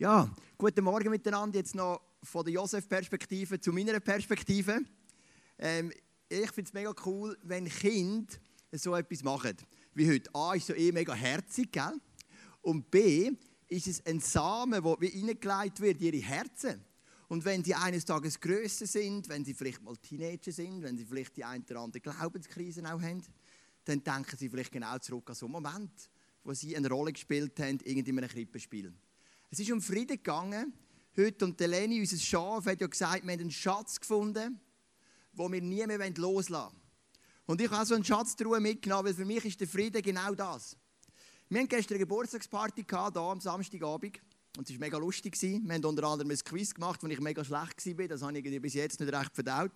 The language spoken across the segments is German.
Ja, guten Morgen miteinander. Jetzt noch von der Josef-Perspektive zu meiner Perspektive. Ähm, ich finde es mega cool, wenn Kinder so etwas machen. Wie heute. A ist so eh mega herzig, gell? Und B ist es ein Samen, der wie reingelegt wird in ihre Herzen. Und wenn sie eines Tages größer sind, wenn sie vielleicht mal Teenager sind, wenn sie vielleicht die ein oder andere Glaubenskrise auch haben, dann denken sie vielleicht genau zurück an so einen Moment, wo sie eine Rolle gespielt haben, irgendwie in einem Krippenspiel. Es ist um Frieden gegangen. Heute und Leni, unser Schaf, hat ja gesagt, wir haben einen Schatz gefunden, den wir nie mehr loslassen wollen. Und ich habe so einen Schatztruhe mitgenommen, weil für mich ist der Frieden genau das. Wir hatten gestern eine Geburtstagsparty hier am Samstagabend. Und es war mega lustig. Wir haben unter anderem ein Quiz gemacht, wo ich mega schlecht war. Das habe ich bis jetzt nicht recht verdaut.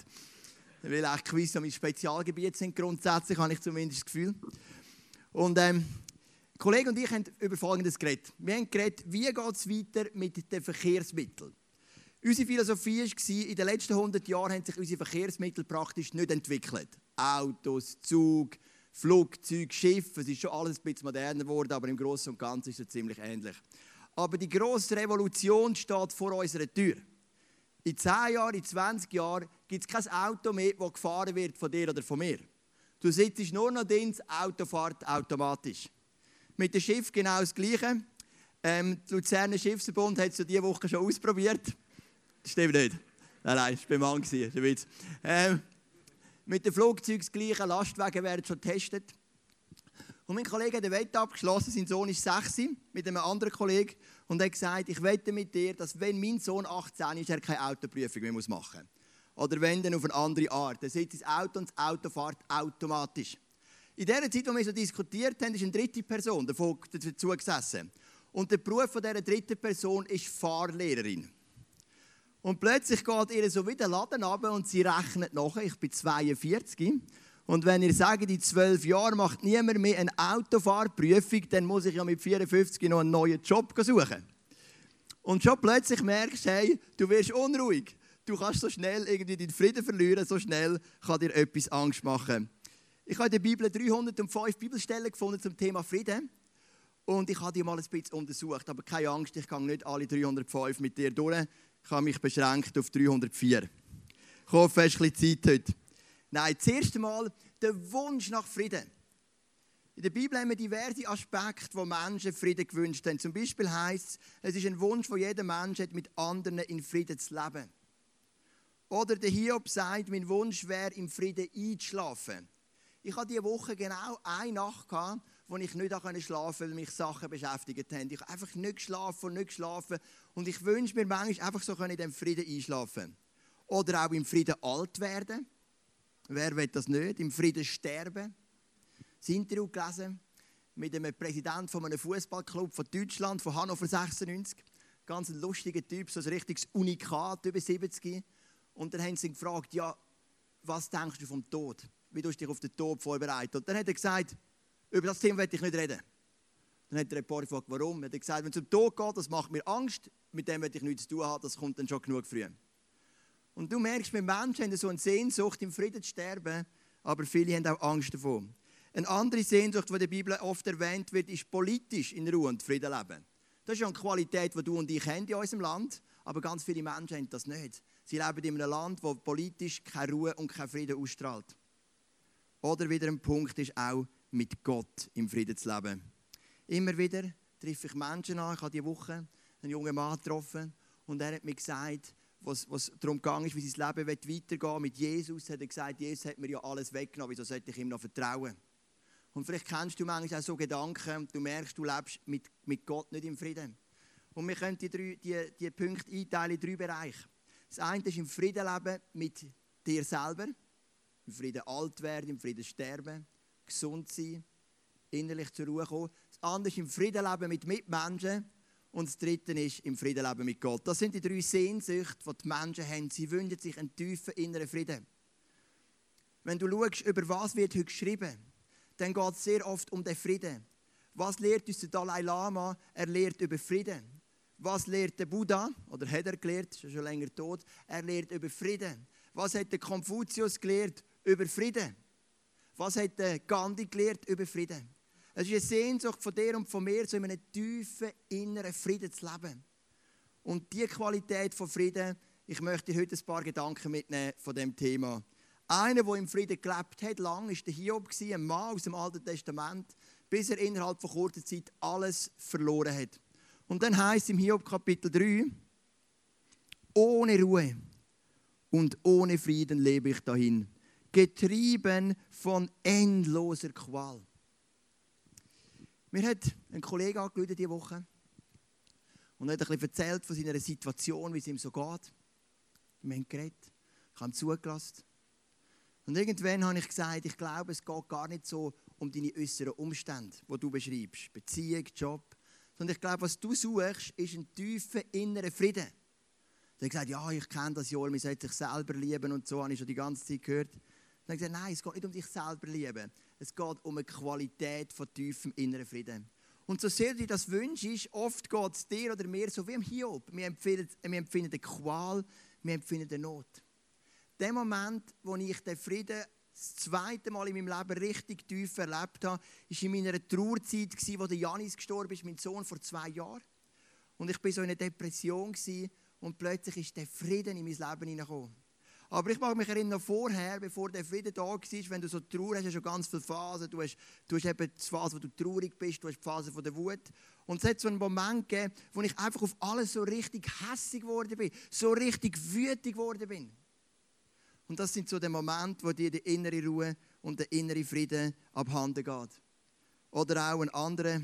Weil auch Quiz mein Spezialgebiet sind, grundsätzlich, habe ich zumindest das Gefühl. Und ähm, Kollege und ich haben über Folgendes geredet. Wir haben geredet, wie geht es weiter mit den Verkehrsmitteln. Unsere Philosophie war, in den letzten 100 Jahren haben sich unsere Verkehrsmittel praktisch nicht entwickelt. Autos, Zug, Flugzeug, Schiff, es ist schon alles ein bisschen moderner geworden, aber im Großen und Ganzen ist es ziemlich ähnlich. Aber die grosse Revolution steht vor unserer Tür. In 10 Jahren, in 20 Jahren gibt es kein Auto mehr, das gefahren wird von dir oder von mir. Du sitzt nur noch drin, das Auto fährt automatisch. Mit dem Schiff genau das Gleiche. Ähm, der Luzerner Schiffsverbund hat es ja diese Woche schon ausprobiert. Das stimmt nicht. Nein, nein, das war beim Mann. Ähm, mit dem Flugzeug das Gleiche. Lastwagen werden schon getestet. Und mein Kollege hat eine Wette abgeschlossen. Sein Sohn ist 6 mit einem anderen Kollegen. Und hat gesagt, ich wette mit dir, dass wenn mein Sohn 18 ist, er keine Autoprüfung mehr machen muss. Oder wenn, dann auf eine andere Art. Er sitzt ins Auto und das Auto fährt automatisch. In der Zeit, wo wir so diskutiert haben, ist eine dritte Person dazu gesessen. Und der Beruf von dieser dritten Person ist Fahrlehrerin. Und plötzlich geht ihr so wieder Laden ab und sie rechnet nachher. Ich bin 42. Und wenn ihr sagt, in zwölf Jahren macht niemand mehr eine Autofahrprüfung, dann muss ich ja mit 54 noch einen neuen Job suchen. Und schon plötzlich merkst du, hey, du wirst unruhig. Du kannst so schnell irgendwie deinen Frieden verlieren, so schnell kann dir etwas Angst machen. Ich habe in der Bibel 305 Bibelstellen gefunden zum Thema Frieden. Und ich habe die mal ein bisschen untersucht. Aber keine Angst, ich gehe nicht alle 305 mit dir durch. Ich habe mich beschränkt auf 304. Ich hoffe, es ist ein bisschen Zeit heute. Nein, das erste Mal der Wunsch nach Frieden. In der Bibel haben wir diverse Aspekte, wo Menschen Frieden gewünscht haben. Zum Beispiel heißt es, es ist ein Wunsch, wo jeder Mensch hat, mit anderen in Frieden zu leben. Oder der Hiob sagt, mein Wunsch wäre, im Frieden einzuschlafen. Ich hatte diese Woche genau eine Nacht, gehabt, wo ich nicht schlafen konnte, weil mich Sachen beschäftigt haben. Ich habe einfach nicht geschlafen und nicht geschlafen. Und ich wünsche mir manchmal einfach so in dem Frieden einschlafen. Oder auch im Frieden alt werden. Wer will das nicht? Im Frieden sterben. Das Interview gelesen mit einem Präsidenten von einem Fußballclub von Deutschland, von Hannover 96. Ganz ein lustiger Typ, so ein richtiges Unikat, über 70. Und dann haben sie ihn gefragt, ja, was denkst du vom Tod? Wie du dich auf den Tod vorbereiten? Und dann hat er gesagt, über das Thema werde ich nicht reden. Dann hat der Reporter gefragt, warum? Er hat gesagt, wenn es um den Tod geht, das macht mir Angst, mit dem werde ich nichts zu tun haben, das kommt dann schon genug früh. Und du merkst, wir Menschen haben so eine Sehnsucht, im Frieden zu sterben, aber viele haben auch Angst davor. Eine andere Sehnsucht, die in der Bibel oft erwähnt wird, ist politisch in Ruhe und Frieden leben. Das ist ja eine Qualität, die du und ich haben in unserem Land, aber ganz viele Menschen haben das nicht. Sie leben in einem Land, wo politisch keine Ruhe und kein Frieden ausstrahlt. Oder wieder ein Punkt ist auch, mit Gott im Frieden zu leben. Immer wieder treffe ich Menschen an. Ich habe diese Woche einen jungen Mann getroffen und er hat mir gesagt, was, was darum ist, wie sein Leben weitergehen Mit Jesus hat er gesagt, Jesus hat mir ja alles weggenommen, wieso sollte ich ihm noch vertrauen? Und vielleicht kennst du manchmal auch so Gedanken, du merkst, du lebst mit, mit Gott nicht im Frieden. Und wir können die, drei, die, die Punkte einteilen in drei Bereiche. Das eine ist im Frieden leben mit dir selber, im Frieden alt werden, im Frieden sterben, gesund sein, innerlich zur Ruhe kommen. Das andere ist im Frieden leben mit Mitmenschen und das dritte ist im Frieden leben mit Gott. Das sind die drei Sehnsüchte, die die Menschen haben. Sie wünschen sich einen tiefen inneren Frieden. Wenn du schaust, über was wird heute geschrieben, dann geht es sehr oft um den Frieden. Was lehrt uns der Dalai Lama? Er lehrt über Frieden. Was lehrt der Buddha? Oder hat er gelehrt? Ist schon länger tot. Er lehrt über Frieden. Was hat der Konfuzius gelehrt? Über Frieden. Was hat der Gandhi gelehrt? Über Frieden. Es ist eine Sehnsucht von dir und von mir, so in einem tiefen inneren Frieden zu leben. Und die Qualität von Frieden, ich möchte dir heute ein paar Gedanken mitnehmen von dem Thema. Einer, der im Frieden gelebt hat, lang, war der Hiob, ein Mann aus dem Alten Testament, bis er innerhalb von kurzer Zeit alles verloren hat. Und dann heißt im Hiob Kapitel 3, ohne Ruhe und ohne Frieden lebe ich dahin, getrieben von endloser Qual. Mir hat ein Kollege angerufen diese Woche und hat ein bisschen erzählt von seiner Situation, wie es ihm so geht. Wir haben geredet, ich habe ihm zugelassen. Und irgendwann habe ich gesagt, ich glaube, es geht gar nicht so um deine äußeren Umstände, die du beschreibst. Beziehung, Job. Sondern ich glaube, was du suchst, ist ein tiefer innerer Frieden. Er hat gesagt, ja, ich kenne das ja, man sollte sich selber lieben und so, habe ich schon die ganze Zeit gehört. Dann habe ich gesagt, nein, es geht nicht um dich selber lieben. Es geht um eine Qualität von tiefem inneren Frieden. Und so sehr du das wünschst, oft geht es dir oder mir so wie im Hiob. Wir empfinden, wir empfinden eine Qual, wir empfinden eine Not. Der Moment, wo ich den Frieden das zweite Mal in meinem Leben richtig tief erlebt habe, war in meiner Trauerzeit, wo Janis gestorben ist, mein Sohn, vor zwei Jahren. Und ich war so in einer Depression und plötzlich ist der Frieden in mein Leben hineingekommen. Aber ich mag mich erinnern, vorher, bevor der Frieden da war, wenn du so Trauer hast, hast du schon ganz viele Phasen. Du hast, du hast eben die Phase, wo du traurig bist, du hast die Phase von der Wut. Und es hat so einen Moment gegeben, wo ich einfach auf alles so richtig hässig geworden bin, so richtig wütig geworden bin. Und das sind so die Momente, wo dir die innere Ruhe und der innere Frieden abhanden geht. Oder auch ein anderer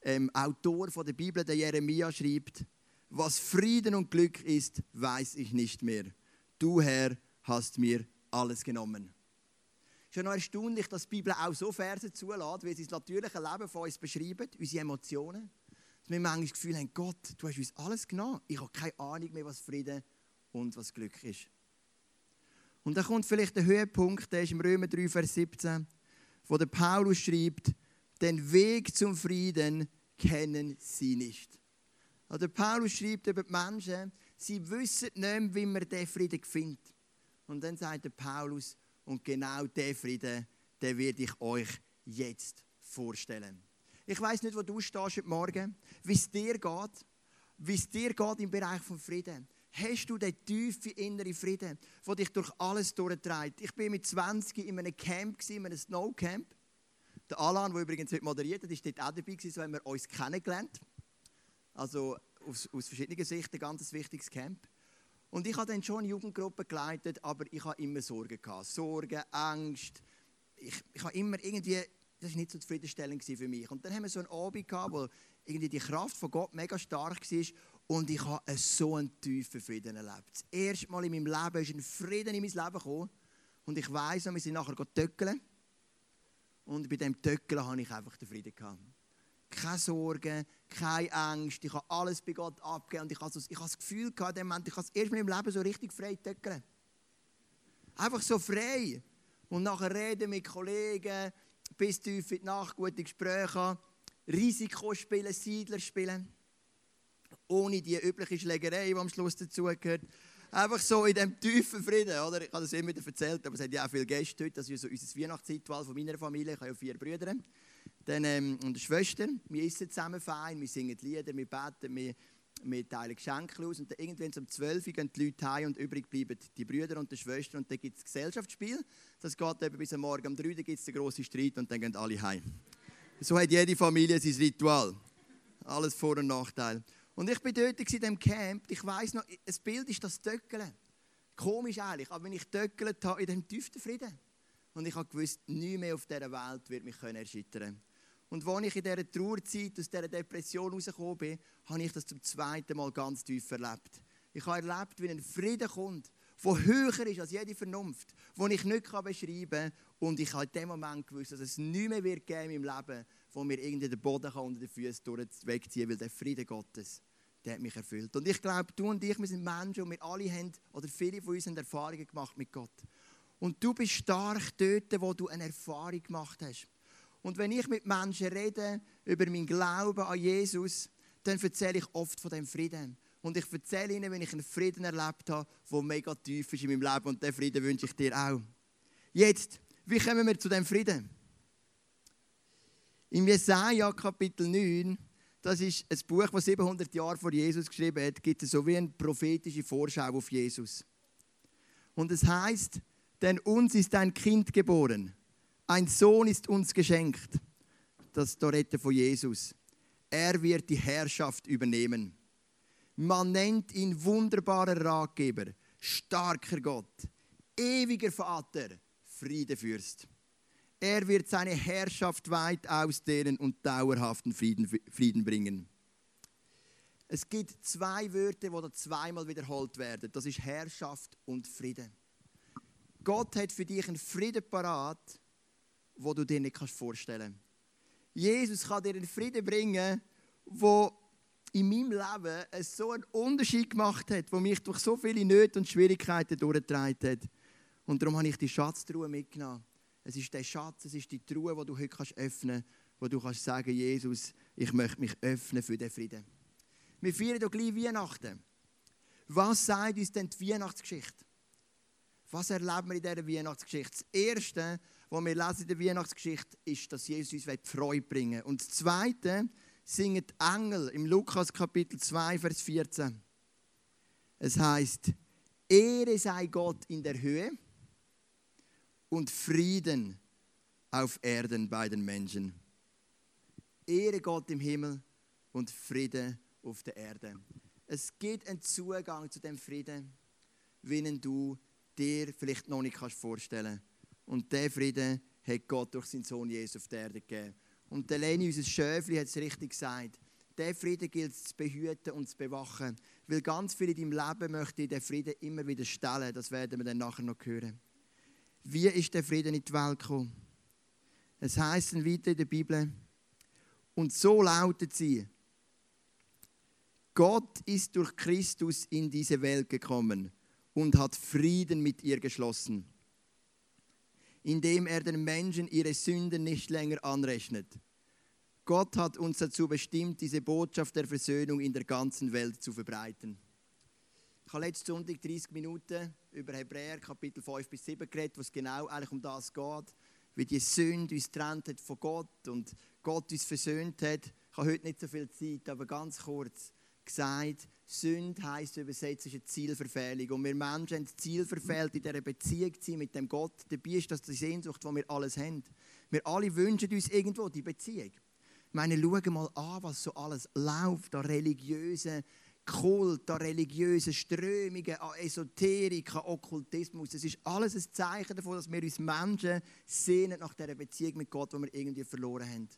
ähm, Autor von der Bibel, der Jeremia, schreibt, was Frieden und Glück ist, weiß ich nicht mehr. Du, Herr, hast mir alles genommen. Es ist ja noch erstaunlich, dass die Bibel auch so Verse zulässt, wie sie das natürliche Leben von uns beschreiben, unsere Emotionen. Dass wir manchmal das Gefühl haben, Gott, du hast uns alles genommen. Ich habe keine Ahnung mehr, was Frieden und was Glück ist. Und da kommt vielleicht der Höhepunkt, der ist im Römer 3, Vers 17, wo der Paulus schreibt, den Weg zum Frieden kennen sie nicht. Also der Paulus schreibt über die Menschen, sie wissen nicht, wie man diesen Frieden findet. Und dann sagt der Paulus, und genau diesen Frieden, den werde ich euch jetzt vorstellen. Ich weiß nicht, wo du stehst heute Morgen, wie es dir geht, wie es dir geht im Bereich von Frieden. Hast du den tiefen inneren Frieden, der dich durch alles durchtreibt? Ich bin mit 20 in einem Camp, in einem Snowcamp. Der Alan, der übrigens heute moderiert hat, war dort auch dabei, so haben wir uns kennengelernt. Also aus, aus verschiedenen Sichten ein ganz wichtiges Camp. Und ich habe dann schon eine Jugendgruppe geleitet, aber ich habe immer Sorgen gehabt. Sorgen, Angst. Ich, ich habe immer irgendwie, das war nicht so zufriedenstellend für mich. Und dann haben wir so einen Abend gehabt, wo irgendwie die Kraft von Gott mega stark war und ich habe so einen tiefen Frieden erlebt. Das erste Mal in meinem Leben ist ein Frieden in mein Leben gekommen. Und ich weiss wir sind nachher töckeln. Und bei dem Töckeln habe ich einfach den Frieden gehabt keine Sorgen, keine Angst. Ich habe alles bei Gott abgegeben. Und ich habe, so, ich habe das Gefühl gehabt, dem Moment, ich habe das erst mal im Leben so richtig frei töckeln. Einfach so frei. Und nachher reden mit Kollegen, bis tief in die Nacht, gute Gespräche, Risiko spielen, Siedler spielen. Ohne die übliche Schlägerei, die am Schluss dazugehört. Einfach so in dem tiefen Frieden, oder? Ich habe das immer wieder erzählt, aber es hat ja auch viele Gäste heute. Das ist so unser Weihnachtsritual von meiner Familie. Ich habe ja vier Brüder dann, ähm, und eine Schwester. Wir essen zusammen fein, wir singen Lieder, wir beten, wir, wir teilen Geschenke aus. Und dann irgendwann um 12 Uhr gehen die Leute heim und übrig bleiben die Brüder und die Schwester. Und dann gibt es Gesellschaftsspiel. Das geht eben bis am Morgen um 3 Uhr, gibt es den grossen Streit und dann gehen alle heim. So hat jede Familie sein Ritual. Alles Vor- und Nachteil. Und ich bin dort in diesem Camp. Ich weiss noch, ein Bild ist das Töckeln. Komisch eigentlich, aber wenn ich töckelt habe, in dem tiefsten Frieden. Und ich habe gewusst, nichts mehr auf dieser Welt wird mich erschüttern können. Und als ich in dieser Trauerzeit aus dieser Depression rausgekommen bin, habe ich das zum zweiten Mal ganz tief erlebt. Ich habe erlebt, wie ein Frieden kommt, der höher ist als jede Vernunft, den ich nicht beschreiben kann. Und ich habe in dem Moment gewusst, dass es nichts mehr wird geben im Leben, wo mir irgendwie den Boden unter den Füßen wegziehen weil der Frieden Gottes, der hat mich erfüllt. Und ich glaube, du und ich, wir sind Menschen und wir alle haben, oder viele von uns haben Erfahrungen gemacht mit Gott. Und du bist stark dort, wo du eine Erfahrung gemacht hast. Und wenn ich mit Menschen rede über meinen Glauben an Jesus, dann erzähle ich oft von dem Frieden. Und ich erzähle ihnen, wenn ich einen Frieden erlebt habe, der mega tief ist in meinem Leben. Und diesen Frieden wünsche ich dir auch. Jetzt, wie kommen wir zu dem Frieden? Im Jesaja Kapitel 9, Das ist ein Buch, das 700 Jahre vor Jesus geschrieben hat, gibt es so wie eine prophetische Vorschau auf Jesus. Und es heißt, denn uns ist ein Kind geboren, ein Sohn ist uns geschenkt. Das ist Rette von Jesus. Er wird die Herrschaft übernehmen. Man nennt ihn wunderbarer Ratgeber, starker Gott, ewiger Vater, Friedefürst. Er wird seine Herrschaft weit ausdehnen und dauerhaften Frieden, Frieden bringen. Es gibt zwei Wörter, die zweimal wiederholt werden. Das ist Herrschaft und Frieden. Gott hat für dich einen Frieden parat, wo du dir nicht vorstellen kannst. Jesus kann dir einen Frieden bringen, wo in meinem Leben so einen Unterschied gemacht hat, wo mich durch so viele Nöte und Schwierigkeiten durchgetragen hat. Und darum habe ich die Schatztruhe mitgenommen. Es ist der Schatz, es ist die Truhe, die du heute kannst öffnen kannst, wo du kannst sagen, Jesus, ich möchte mich öffnen für den Frieden. Wir feiern doch gleich Weihnachten. Was sagt uns denn die Weihnachtsgeschichte? Was erleben wir in dieser Weihnachtsgeschichte? Das Erste, was wir lesen in der Weihnachtsgeschichte, ist, dass Jesus uns Freude bringen will. Und das Zweite singen die Engel im Lukas Kapitel 2, Vers 14. Es heißt: Ehre sei Gott in der Höhe und Frieden auf Erden bei den Menschen. Ehre Gott im Himmel und Frieden auf der Erde. Es gibt einen Zugang zu dem Frieden, wie du dir vielleicht noch nicht vorstellen kannst. Und der Frieden hat Gott durch seinen Sohn Jesus auf der Erde gegeben. Und Leni, unser Schöfli, hat es richtig gesagt. Der Frieden gilt es zu behüten und zu bewachen. Weil ganz viele in deinem Leben möchten den Frieden immer wieder stellen. Das werden wir dann nachher noch hören. Wie ist der Frieden in die Welt gekommen? Es heißt dann weiter in der Bibel, und so lautet sie, Gott ist durch Christus in diese Welt gekommen und hat Frieden mit ihr geschlossen, indem er den Menschen ihre Sünden nicht länger anrechnet. Gott hat uns dazu bestimmt, diese Botschaft der Versöhnung in der ganzen Welt zu verbreiten. Ich habe letzten Sonntag 30 Minuten über Hebräer Kapitel 5 bis 7 geredet, wo es genau eigentlich um das geht, wie die Sünde uns getrennt hat von Gott und Gott uns versöhnt hat. Ich habe heute nicht so viel Zeit, aber ganz kurz gesagt, Sünde heisst übersetzt ist eine Zielverfehlung. Und wir Menschen haben das Ziel verfehlt, in dieser Beziehung zu sein mit dem Gott. Dabei ist das die Sehnsucht, die wir alles haben. Wir alle wünschen uns irgendwo die Beziehung. Ich meine, schauen mal an, was so alles läuft an religiösen Kult, an religiösen Strömungen, an Esoterik, an Okkultismus. Das ist alles ein Zeichen davon, dass wir uns Menschen sehnen nach dieser Beziehung mit Gott, die wir irgendwie verloren haben.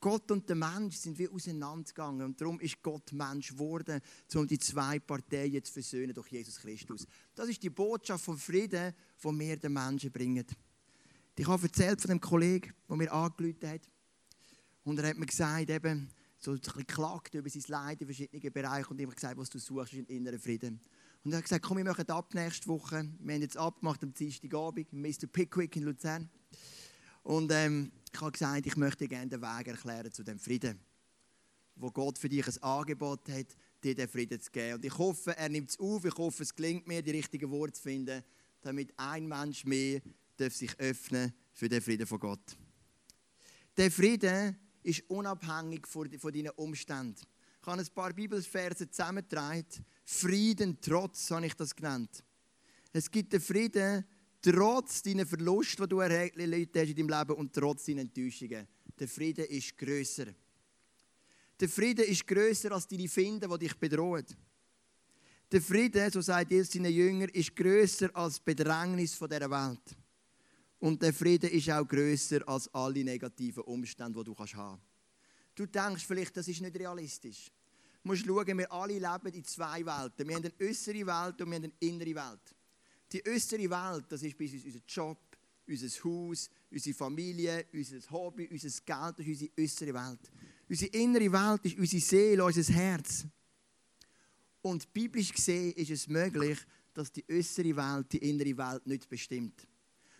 Gott und der Mensch sind wie auseinandergegangen und darum ist Gott Mensch geworden, um die zwei Parteien zu versöhnen durch Jesus Christus. Das ist die Botschaft von Frieden, die wir den Menschen bringen. Ich habe erzählt von dem Kollegen, der mir angerufen hat. Und er hat mir gesagt, eben, so ein bisschen über sein Leid in verschiedenen Bereichen und immer gesagt, was du suchst, ist ein innerer Frieden. Und er hat gesagt, komm, wir machen ab nächste Woche. Wir haben jetzt abgemacht am Dienstagabend, Mr. Pickwick in Luzern. Und ähm, ich habe gesagt, ich möchte gerne den Weg erklären zu dem Frieden, wo Gott für dich ein Angebot hat, dir den Frieden zu geben. Und ich hoffe, er nimmt es auf. Ich hoffe, es gelingt mir, die richtigen Worte zu finden, damit ein Mensch mehr darf sich öffnen für den Frieden von Gott. Der Frieden ist unabhängig von deinen Umständen. Ich habe ein paar Bibelverse zusammengetragen. Frieden trotz, habe ich das genannt. Es gibt den Frieden trotz deiner Verluste, die du erlebt hast in deinem Leben und trotz deiner Enttäuschungen. Der Frieden ist größer. Der Frieden ist größer als deine Finden, die dich bedrohen. Der Frieden, so sagt Jesus seinen Jüngern, ist größer als die Bedrängnis dieser Welt. Und der Frieden ist auch größer als alle negativen Umstände, die du haben kannst. Du denkst vielleicht, das ist nicht realistisch. Du musst schauen, wir alle leben in zwei Welten. Wir haben eine äußere Welt und wir haben eine innere Welt. Die äußere Welt, das ist bis unser Job, unser Haus, unsere Familie, unser Hobby, unser Geld, das ist unsere äußere Welt. Unsere innere Welt ist unsere Seele, unser Herz. Und biblisch gesehen ist es möglich, dass die äußere Welt die innere Welt nicht bestimmt.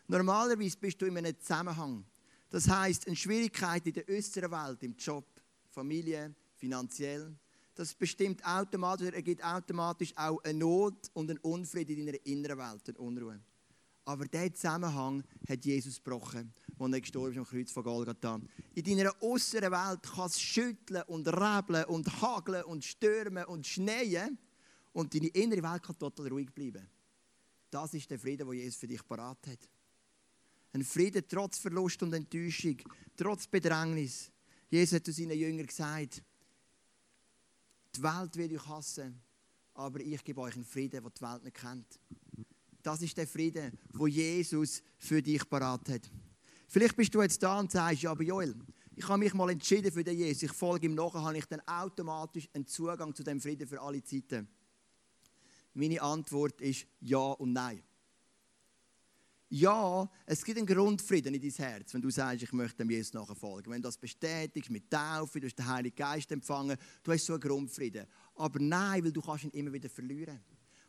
Normalerweise bist du in einem Zusammenhang. Das heißt, eine Schwierigkeit in der äußeren Welt, im Job, Familie, finanziell, das bestimmt automatisch, ergibt automatisch auch eine Not und einen Unfrieden in deiner inneren Welt, eine Unruhe. Aber diesen Zusammenhang hat Jesus gebrochen. als er gestorben ist am Kreuz von Golgatha. In deiner äußeren Welt kann es schütteln und rebeln und hageln und stürmen und schneien und deine innere Welt kann total ruhig bleiben. Das ist der Frieden, den Jesus für dich parat hat. Ein Frieden trotz Verlust und Enttäuschung, trotz Bedrängnis. Jesus hat zu seinen Jüngern gesagt, die Welt wird euch hassen, aber ich gebe euch einen Frieden, den die Welt nicht kennt. Das ist der Frieden, wo Jesus für dich parat hat. Vielleicht bist du jetzt da und sagst, ja, aber Joel, ich habe mich mal entschieden für den Jesus. Ich folge ihm nachher, habe ich dann automatisch einen Zugang zu dem Frieden für alle Zeiten. Meine Antwort ist ja und nein. Ja, es gibt einen Grundfrieden in dein Herz, wenn du sagst, ich möchte dem Jesus nachfolgen. Wenn du das bestätigst mit Taufe, du hast den Heiligen Geist empfangen, du hast so einen Grundfrieden. Aber nein, weil du kannst ihn immer wieder verlieren.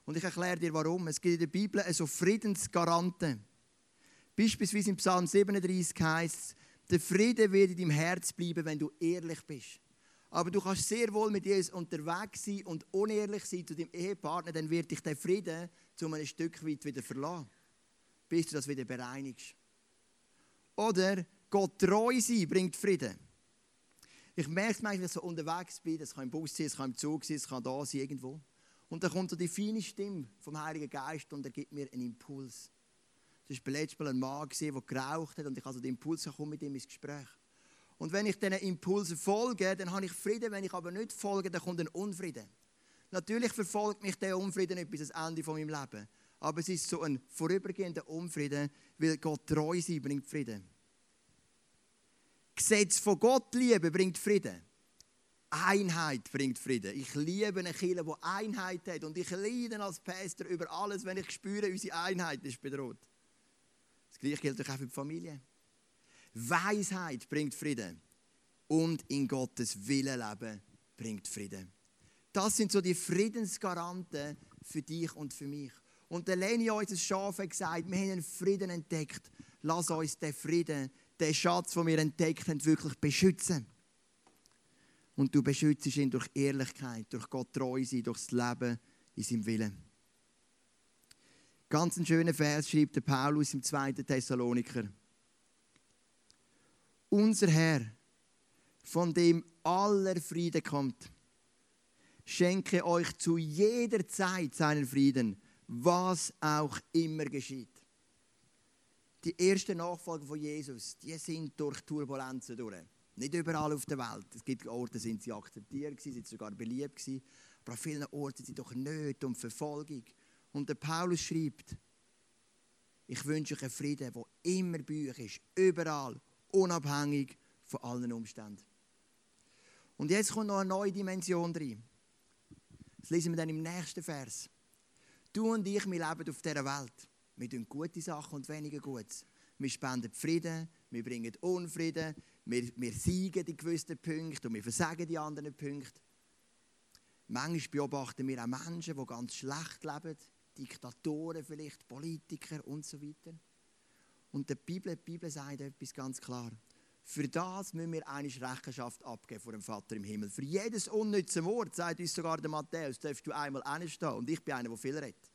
Und ich erkläre dir warum. Es gibt in der Bibel so Friedensgaranten. Beispielsweise im Psalm 37 heißt es, der Friede wird in deinem Herz bleiben, wenn du ehrlich bist. Aber du kannst sehr wohl mit Jesus unterwegs sein und unehrlich sein zu deinem Ehepartner, dann wird dich der Friede zu einem Stück weit wieder verlassen bis du das wieder bereinigst. Oder Gott treu sein bringt Frieden. Ich merke es manchmal, wenn ich so unterwegs bin, das kann im Bus sein, es kann im Zug sein, es kann da sein, irgendwo. Und dann kommt so die feine Stimme vom Heiligen Geist und er gibt mir einen Impuls. Das war letztes Mal ein Mann, der geraucht hat und ich also den Impuls komme mit ihm ins Gespräch. Und wenn ich diesen Impulsen folge, dann habe ich Frieden. Wenn ich aber nicht folge, dann kommt ein Unfrieden. Natürlich verfolgt mich der Unfrieden nicht bis ans Ende von meinem Leben aber es ist so ein vorübergehender Unfrieden, weil Gott treu sein bringt Frieden. Gesetz von Gott lieben bringt Frieden. Einheit bringt Frieden. Ich liebe eine Kirche, die Einheit hat. Und ich leide als Pastor über alles, wenn ich spüre, unsere Einheit ist bedroht. Das Gleiche gilt auch für die Familie. Weisheit bringt Frieden. Und in Gottes Willen leben bringt Frieden. Das sind so die Friedensgaranten für dich und für mich. Und der Leni, unser Schaf, hat gesagt, wir haben einen Frieden entdeckt. Lass uns den Frieden, den Schatz, den wir entdeckt haben, wirklich beschützen. Und du beschützt ihn durch Ehrlichkeit, durch Gott treu sein, durch das Leben in seinem Willen. Ganz ein schöner Vers schreibt der Paulus im 2. Thessaloniker. Unser Herr, von dem aller Friede kommt, schenke euch zu jeder Zeit seinen Frieden was auch immer geschieht. Die ersten Nachfolger von Jesus, die sind durch Turbulenzen durch. Nicht überall auf der Welt. Es gibt Orte, sind sie akzeptiert, sind sogar beliebt gewesen. Aber an vielen Orten sind sie doch Nöte und Verfolgung. Und der Paulus schreibt, ich wünsche euch einen Frieden, der immer bei euch ist, überall, unabhängig von allen Umständen. Und jetzt kommt noch eine neue Dimension rein. Das lesen wir dann im nächsten Vers. Du und ich, wir leben auf dieser Welt. Wir tun gute Sachen und weniger Gutes. Wir spenden Frieden, wir bringen Unfrieden, wir, wir siegen in gewissen Punkten und wir versagen die anderen Punkte. Manchmal beobachten wir auch Menschen, die ganz schlecht leben, Diktatoren vielleicht, Politiker und so weiter. Und die Bibel, die Bibel sagt etwas ganz klar. Für das müssen wir eine Rechenschaft abgeben vor dem Vater im Himmel. Für jedes unnütze Wort, sagt uns sogar der Matthäus, darfst du einmal hinstehen. Und ich bin einer, der viel redet.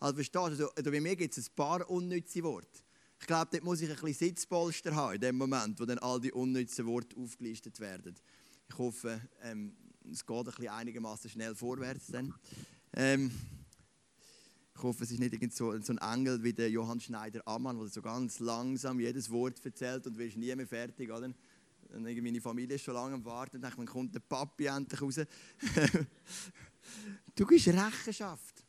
Also verstehst du, also, bei mir gibt es ein paar unnütze Worte. Ich glaube, dort muss ich ein bisschen Sitzpolster haben, in dem Moment, wo dann all die unnützen Worte aufgelistet werden. Ich hoffe, ähm, es geht ein einigermaßen schnell vorwärts dann. Ähm, ich hoffe, es ist nicht so, ein Engel wie der Johann Schneider-Ammann, der so ganz langsam jedes Wort erzählt und wirst nie mehr fertig. Oder? Und meine Familie ist schon lange am Warten. Dann kommt der Papi endlich raus. du gibst Rechenschaft.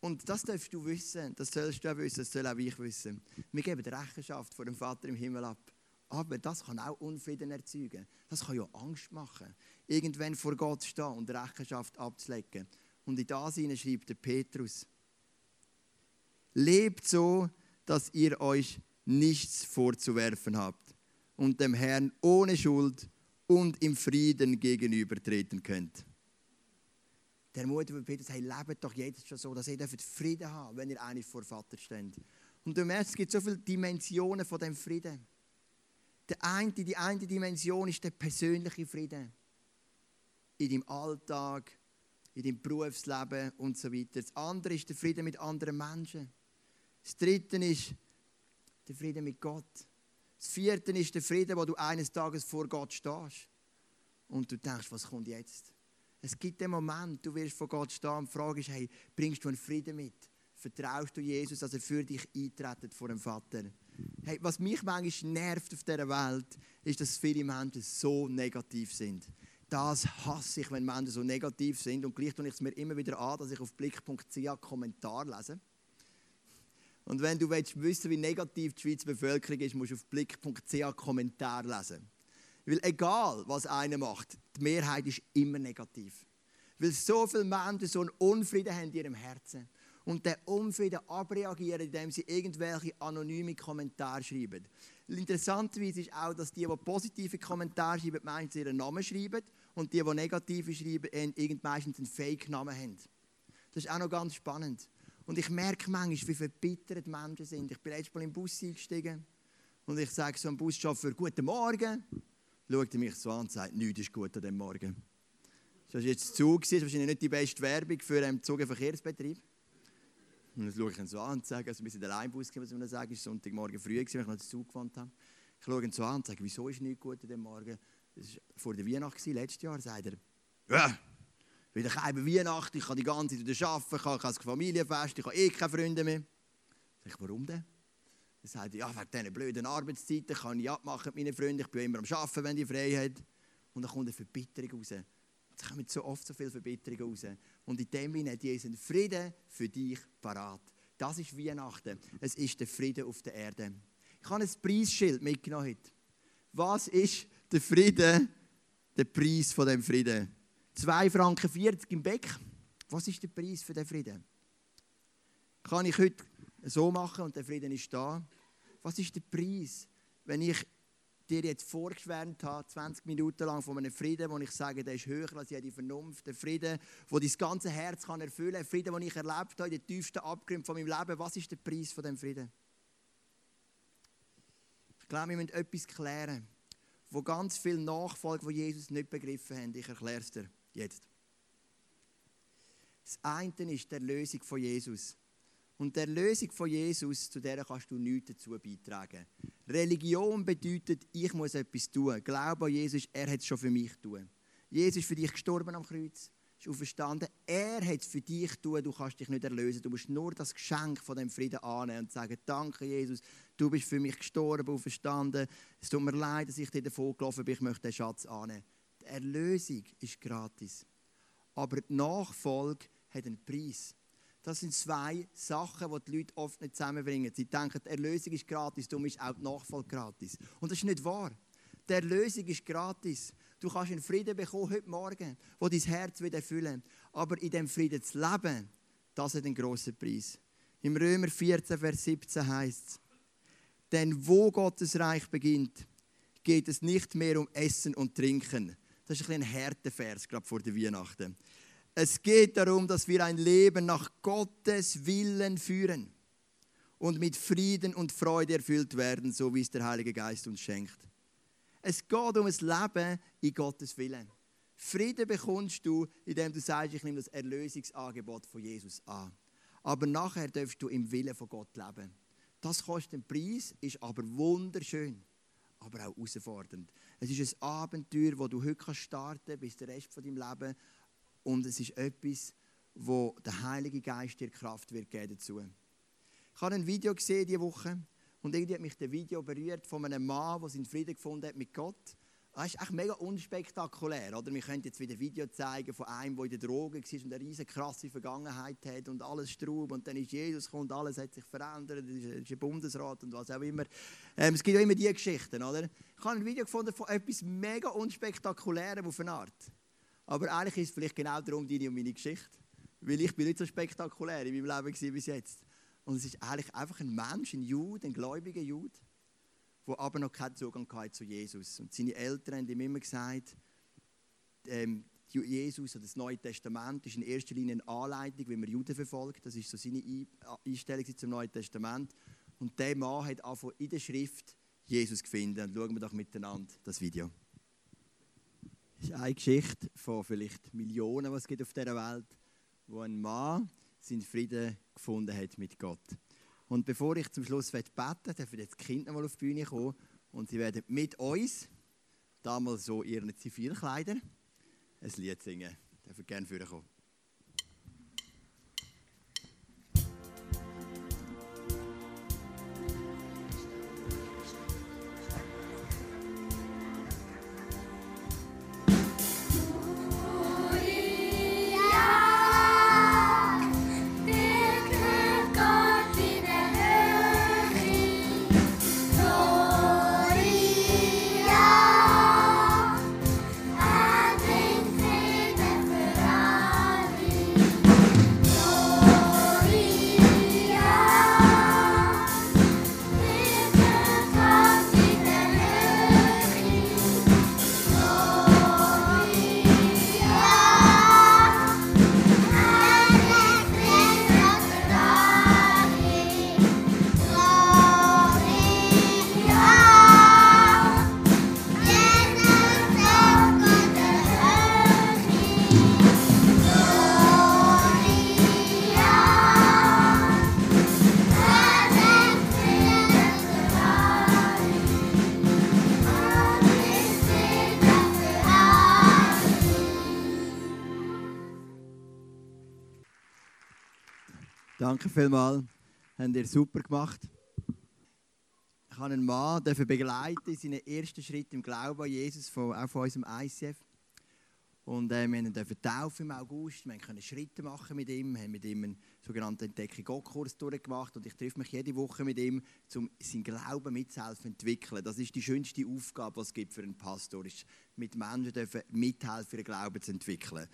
Und das darfst du wissen, das sollst du auch wissen, das soll auch ich wissen. Wir geben Rechenschaft vor dem Vater im Himmel ab. Aber das kann auch Unfrieden erzeugen. Das kann ja Angst machen. Irgendwann vor Gott stehen und Rechenschaft abzulegen. Und in das schreibt der Petrus. Lebt so, dass ihr euch nichts vorzuwerfen habt und dem Herrn ohne Schuld und im Frieden gegenübertreten könnt. Der Mutter von Petrus, hey, lebt doch jetzt schon so, dass ihr Frieden habt, wenn ihr eigentlich vor Vater steht. Und du merkst, es gibt so viele Dimensionen von dem Frieden. Der eine, die eine Dimension ist der persönliche Frieden. In deinem Alltag, in deinem Berufsleben und so weiter. Das andere ist der Frieden mit anderen Menschen. Das dritte ist der Frieden mit Gott. Das vierte ist der Frieden, wo du eines Tages vor Gott stehst. Und du denkst, was kommt jetzt? Es gibt den Moment, du wirst vor Gott stehen und fragst, hey, bringst du einen Frieden mit? Vertraust du Jesus, dass er für dich eintritt vor dem Vater? Hey, was mich manchmal nervt auf dieser Welt, ist, dass viele Menschen so negativ sind. Das hasse ich, wenn Menschen so negativ sind. Und gleich tue ich es mir immer wieder an, dass ich auf blick.ch Kommentar lese. Und wenn du willst wissen, wie negativ die Schweizer Bevölkerung ist, musst du auf blick.ch Kommentar lesen. Weil egal, was einer macht, die Mehrheit ist immer negativ. Weil so viele Menschen so einen Unfrieden haben in ihrem Herzen. Und der Unfrieden abreagieren, indem sie irgendwelche anonyme Kommentare schreiben. Interessanterweise ist auch, dass die, die positive Kommentare schreiben, meistens ihren Namen schreiben und die, die negative schreiben, irgend meistens einen Fake-Namen haben. Das ist auch noch ganz spannend. Und ich merke manchmal, wie verbittert Menschen sind. Ich bin letztes Mal im Bus eingestiegen und ich sage so einem Buschauffeur, guten Morgen. Schaut er mich so an und sagt, nichts ist gut an diesem Morgen. Das war jetzt Zug, das ist wahrscheinlich nicht die beste Werbung für einen Zugverkehrsbetrieb. Und dann schaue ich ihn so an und sage, also wir sind allein Bus gekommen, muss man sagen, es war Sonntagmorgen früh, als ich noch den Zug gefahren habe. Ich schaue ihn so an und sage, wieso ist nichts gut an diesem Morgen? Das war vor der Weihnacht, letztes Jahr, sagt er, ja, wieder keine Weihnachten, ich kann die ganze Zeit wieder arbeiten, ich habe kein Familienfest, ich habe eh keine Freunde mehr. Sag ich, warum denn? Er sagt, ja, wegen diesen blöden Arbeitszeiten kann ich abmachen mit meinen Freunden, ich bin immer am Arbeiten, wenn die frei haben. Und dann kommt eine Verbitterung raus. Es kommen so oft so viele Verbitterungen raus. Und in dem Sinne Jesus einen Frieden für dich parat. Das ist Weihnachten. Es ist der Frieden auf der Erde. Ich habe ein Preisschild mitgenommen heute. Was ist der Frieden, der Preis von dem Frieden? 2 Franken 40 im Beck. Was ist der Preis für den Frieden? Kann ich heute so machen und der Frieden ist da? Was ist der Preis, wenn ich dir jetzt vorgeschwärmt habe, 20 Minuten lang von einem Frieden, wo ich sage, der ist höher als jede Vernunft, der Frieden, wo dein ganze Herz kann erfüllen kann, Frieden, den ich erlebt habe, in den tiefsten Abgründen von meinem Leben. Was ist der Preis von dem Frieden? Ich glaube, wir müssen etwas klären, wo ganz viele Nachfolger von Jesus nicht begriffen haben. Ich erkläre es dir jetzt. Das eine ist die Erlösung von Jesus. Und die Erlösung von Jesus, zu der kannst du nichts dazu beitragen. Religion bedeutet, ich muss etwas tun. Glaube an Jesus, er hat es schon für mich tun. Jesus ist für dich gestorben am Kreuz, ist auferstanden. Er hat es für dich tun, du kannst dich nicht erlösen. Du musst nur das Geschenk von dem Frieden annehmen und sagen, danke Jesus, du bist für mich gestorben, auferstanden. Es tut mir leid, dass ich dir davon gelaufen bin, ich möchte den Schatz annehmen. Die Erlösung ist gratis. Aber die Nachfolge hat einen Preis. Das sind zwei Sachen, die die Leute oft nicht zusammenbringen. Sie denken, die Erlösung ist gratis, darum ist auch die Nachfolge gratis. Und das ist nicht wahr. Die Erlösung ist gratis. Du kannst einen Frieden bekommen heute Morgen, wo dein Herz wieder erfüllen. Aber in dem Frieden zu leben, das hat einen grossen Preis. Im Römer 14, Vers 17 heißt es, denn wo Gottes Reich beginnt, geht es nicht mehr um Essen und Trinken. Das ist ein, ein härter Vers, gerade vor der Weihnachten. Es geht darum, dass wir ein Leben nach Gottes Willen führen und mit Frieden und Freude erfüllt werden, so wie es der Heilige Geist uns schenkt. Es geht um ein Leben in Gottes Willen. Frieden bekommst du, indem du sagst, ich nehme das Erlösungsangebot von Jesus an. Aber nachher darfst du im Willen von Gott leben. Das kostet einen Preis, ist aber wunderschön, aber auch herausfordernd. Es ist ein Abenteuer, das du heute starten kannst, bis der Rest von deinem Leben und es ist etwas, wo der Heilige Geist dir Kraft wird geben dazu. Ich habe ein Video gesehen diese Woche und irgendwie hat mich das Video berührt von einem Mann, der seinen Frieden gefunden hat mit Gott. Das ist echt mega unspektakulär. Oder? Wir können jetzt wieder ein Video zeigen von einem, der in der Droge war und eine riesige krasse Vergangenheit hat und alles Straub und dann ist Jesus gekommen und alles hat sich verändert, es ist ein Bundesrat und was auch immer. Ähm, es gibt ja immer diese Geschichten. Oder? Ich habe ein Video gefunden von etwas mega unspektakulärem auf eine Art. Aber eigentlich ist es vielleicht genau darum deine und meine Geschichte. Weil ich bin nicht so spektakulär in meinem Leben bis jetzt. Und es ist eigentlich einfach ein Mensch, ein Jude, ein gläubiger Jude, der aber noch keinen Zugang zu Jesus. Und seine Eltern haben ihm immer gesagt, ähm, Jesus oder das Neue Testament ist in erster Linie eine Anleitung, wie man Juden verfolgt. Das ist so seine Einstellung zum Neuen Testament. Und der Mann hat einfach in der Schrift Jesus gefunden. Und schauen wir doch miteinander das Video. Das ist eine Geschichte von vielleicht Millionen, was es gibt auf dieser Welt, wo ein Mann seinen Frieden gefunden hat mit Gott. Und bevor ich zum Schluss beten darf ich jetzt die Kinder mal auf die Bühne kommen Und sie werden mit uns, damals so ihren Zivilkleidern, ein Lied singen. Dürfen gerne vorkommen. Danke vielmals. Habt ihr super gemacht. Ich habe einen Mann begleiten in seinen ersten Schritt im Glauben an Jesus, von, auch von unserem ICF. Und äh, wir durften taufen im August. Wir konnten Schritte machen mit ihm, haben mit ihm einen sogenannten Entdeckung Gott-Kurs durchgemacht. Und ich treffe mich jede Woche mit ihm, um seinen Glauben mitzuhelfen zu entwickeln. Das ist die schönste Aufgabe, die es gibt für einen Pastor, ist mit Menschen dürfen mithelfen, ihren Glauben zu entwickeln.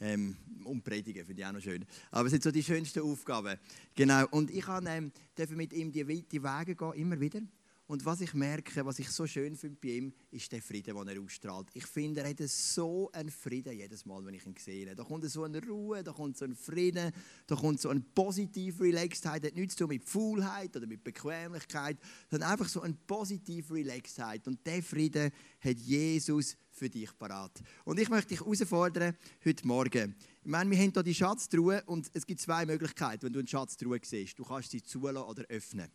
Ähm, und predigen, finde ich auch noch schön. Aber es sind so die schönsten Aufgaben. Genau. Und ich kann, ähm, mit ihm die weiten Wege gehen, immer wieder. Und was ich merke, was ich so schön finde bei ihm, ist der Frieden, den er ausstrahlt. Ich finde, er hat so einen Frieden jedes Mal, wenn ich ihn sehe. Da kommt so eine Ruhe, da kommt so ein Frieden, da kommt so eine positive Relaxedheit. Das hat nichts zu tun mit Faulheit oder mit Bequemlichkeit, sondern einfach so eine positive Relaxedheit. Und der Frieden hat Jesus für dich parat. Und ich möchte dich herausfordern heute Morgen. Ich meine, wir haben hier die Schatztruhe und es gibt zwei Möglichkeiten, wenn du eine Schatztruhe siehst. Du kannst sie zulassen oder öffnen.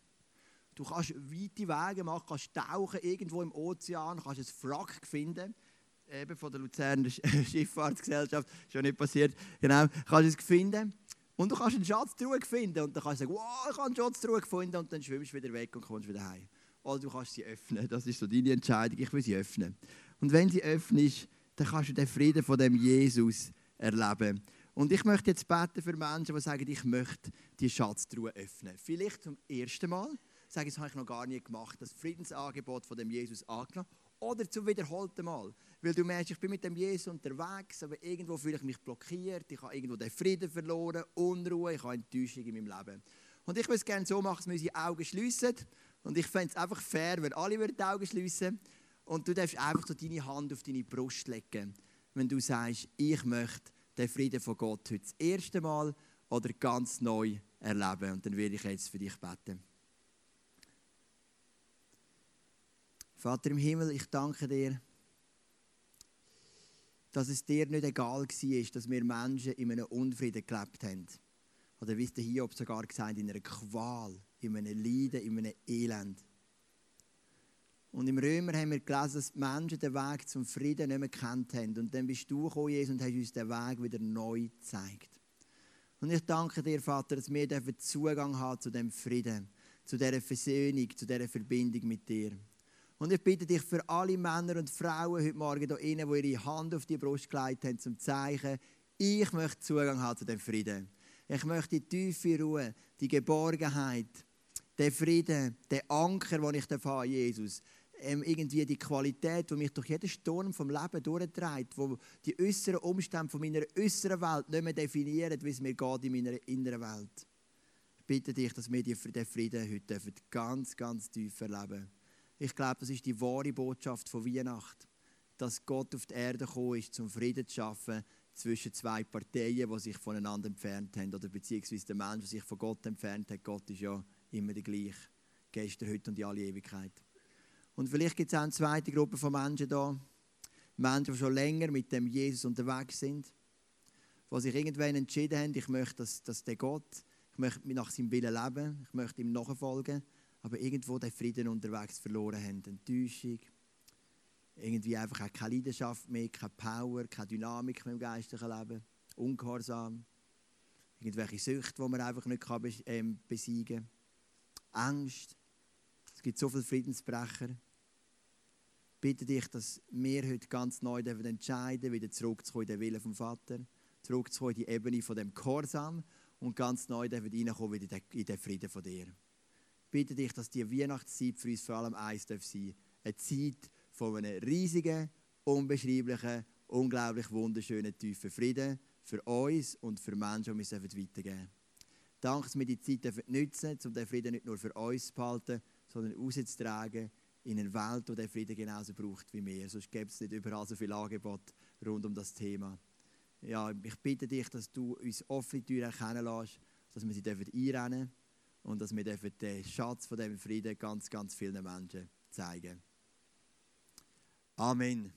Du kannst weite Wege machen, kannst tauchen irgendwo im Ozean, kannst ein Wrack finden, eben von der Luzerner Schifffahrtsgesellschaft, schon nicht passiert, genau, kannst es finden. Und du kannst einen Schatztruhe finden und dann kannst du sagen, wow, ich habe einen Schatztruhe gefunden und dann schwimmst du wieder weg und kommst wieder heim. Oder du kannst sie öffnen, das ist so deine Entscheidung, ich will sie öffnen. Und wenn sie öffnest, dann kannst du den Frieden von dem Jesus erleben. Und ich möchte jetzt beten für Menschen, die sagen, ich möchte die Schatztruhe öffnen. Vielleicht zum ersten Mal, sagen, das habe ich noch gar nie gemacht, das Friedensangebot von dem Jesus angenommen. Oder zum wiederholten Mal. Weil du merkst, ich bin mit dem Jesus unterwegs, aber irgendwo fühle ich mich blockiert, ich habe irgendwo den Frieden verloren, Unruhe, ich habe Enttäuschung in meinem Leben. Und ich würde es gerne so machen, dass wir unsere Augen schließen. Und ich fände es einfach fair, wenn alle die Augen schließen und du darfst einfach so deine Hand auf deine Brust legen, wenn du sagst, ich möchte den Frieden von Gott heute das erste Mal oder ganz neu erleben. Und dann werde ich jetzt für dich beten. Vater im Himmel, ich danke dir, dass es dir nicht egal war, dass wir Menschen in einem Unfrieden gelebt haben. Oder wie es der Hiob sogar gesagt in einer Qual, in einem Leiden, in einem Elend. Und im Römer haben wir gelesen, dass die Menschen den Weg zum Frieden nicht mehr gekannt haben. Und dann bist du gekommen, Jesus, und hast uns den Weg wieder neu gezeigt. Und ich danke dir, Vater, dass wir Zugang haben zu dem Frieden, zu dieser Versöhnung, zu dieser Verbindung mit dir. Und ich bitte dich für alle Männer und Frauen heute Morgen hier innen, die ihre Hand auf die Brust gelegt haben, zum Zeichen, ich möchte Zugang haben zu dem Frieden. Ich möchte die tiefe Ruhe, die Geborgenheit, den Frieden, den Anker, den ich habe, Jesus, ähm, irgendwie die Qualität, die mich durch jeden Sturm vom Leben durchtreibt, wo die äußeren Umstände von meiner äußeren Welt nicht mehr definieren, wie es mir geht in meiner inneren Welt. Ich bitte dich, dass wir den Frieden heute ganz, ganz tief erleben Ich glaube, das ist die wahre Botschaft von Weihnachten, dass Gott auf die Erde gekommen ist, zum Frieden zu schaffen zwischen zwei Parteien, die sich voneinander entfernt haben, oder beziehungsweise der Mensch, der sich von Gott entfernt hat. Gott ist ja immer der gleiche, gestern, heute und in alle Ewigkeit. Und vielleicht gibt es auch eine zweite Gruppe von Menschen da. Menschen, die schon länger mit dem Jesus unterwegs sind. Die sich irgendwann entschieden haben, ich möchte, dass, dass der Gott, ich möchte nach seinem Willen leben, ich möchte ihm nachfolgen. Aber irgendwo den Frieden unterwegs verloren haben. Enttäuschung, irgendwie einfach auch keine Leidenschaft mehr, keine Power, keine Dynamik mehr im geistlichen Leben, Ungehorsam, irgendwelche Süchte, die man einfach nicht ähm, besiegen kann, Angst. Es gibt so viele Friedensbrecher. Ich bitte dich, dass wir heute ganz neu entscheiden wieder zurückzukommen in den Willen vom Vater, zurückzukommen in die Ebene von dem Gehorsam und ganz neu reinkommen wieder in den Frieden von dir. Bitte dich, dass die Weihnachtszeit für uns vor allem eins sein darf Eine Zeit von einem riesigen, unbeschreiblichen, unglaublich wunderschönen, tiefen Frieden für uns und für Menschen, die wir es weitergeben dürfen. Danke, dass wir die Zeit nutzen um den Frieden nicht nur für uns zu behalten, sondern rauszutragen in eine Welt, die den Frieden genauso braucht wie wir. Sonst gäbe es nicht überall so viel Angebot rund um das Thema. Ja, ich bitte dich, dass du uns offene Türen erkennen lässt, dass wir sie einrennen dürfen und dass wir den Schatz von dem Frieden ganz, ganz vielen Menschen zeigen. Amen.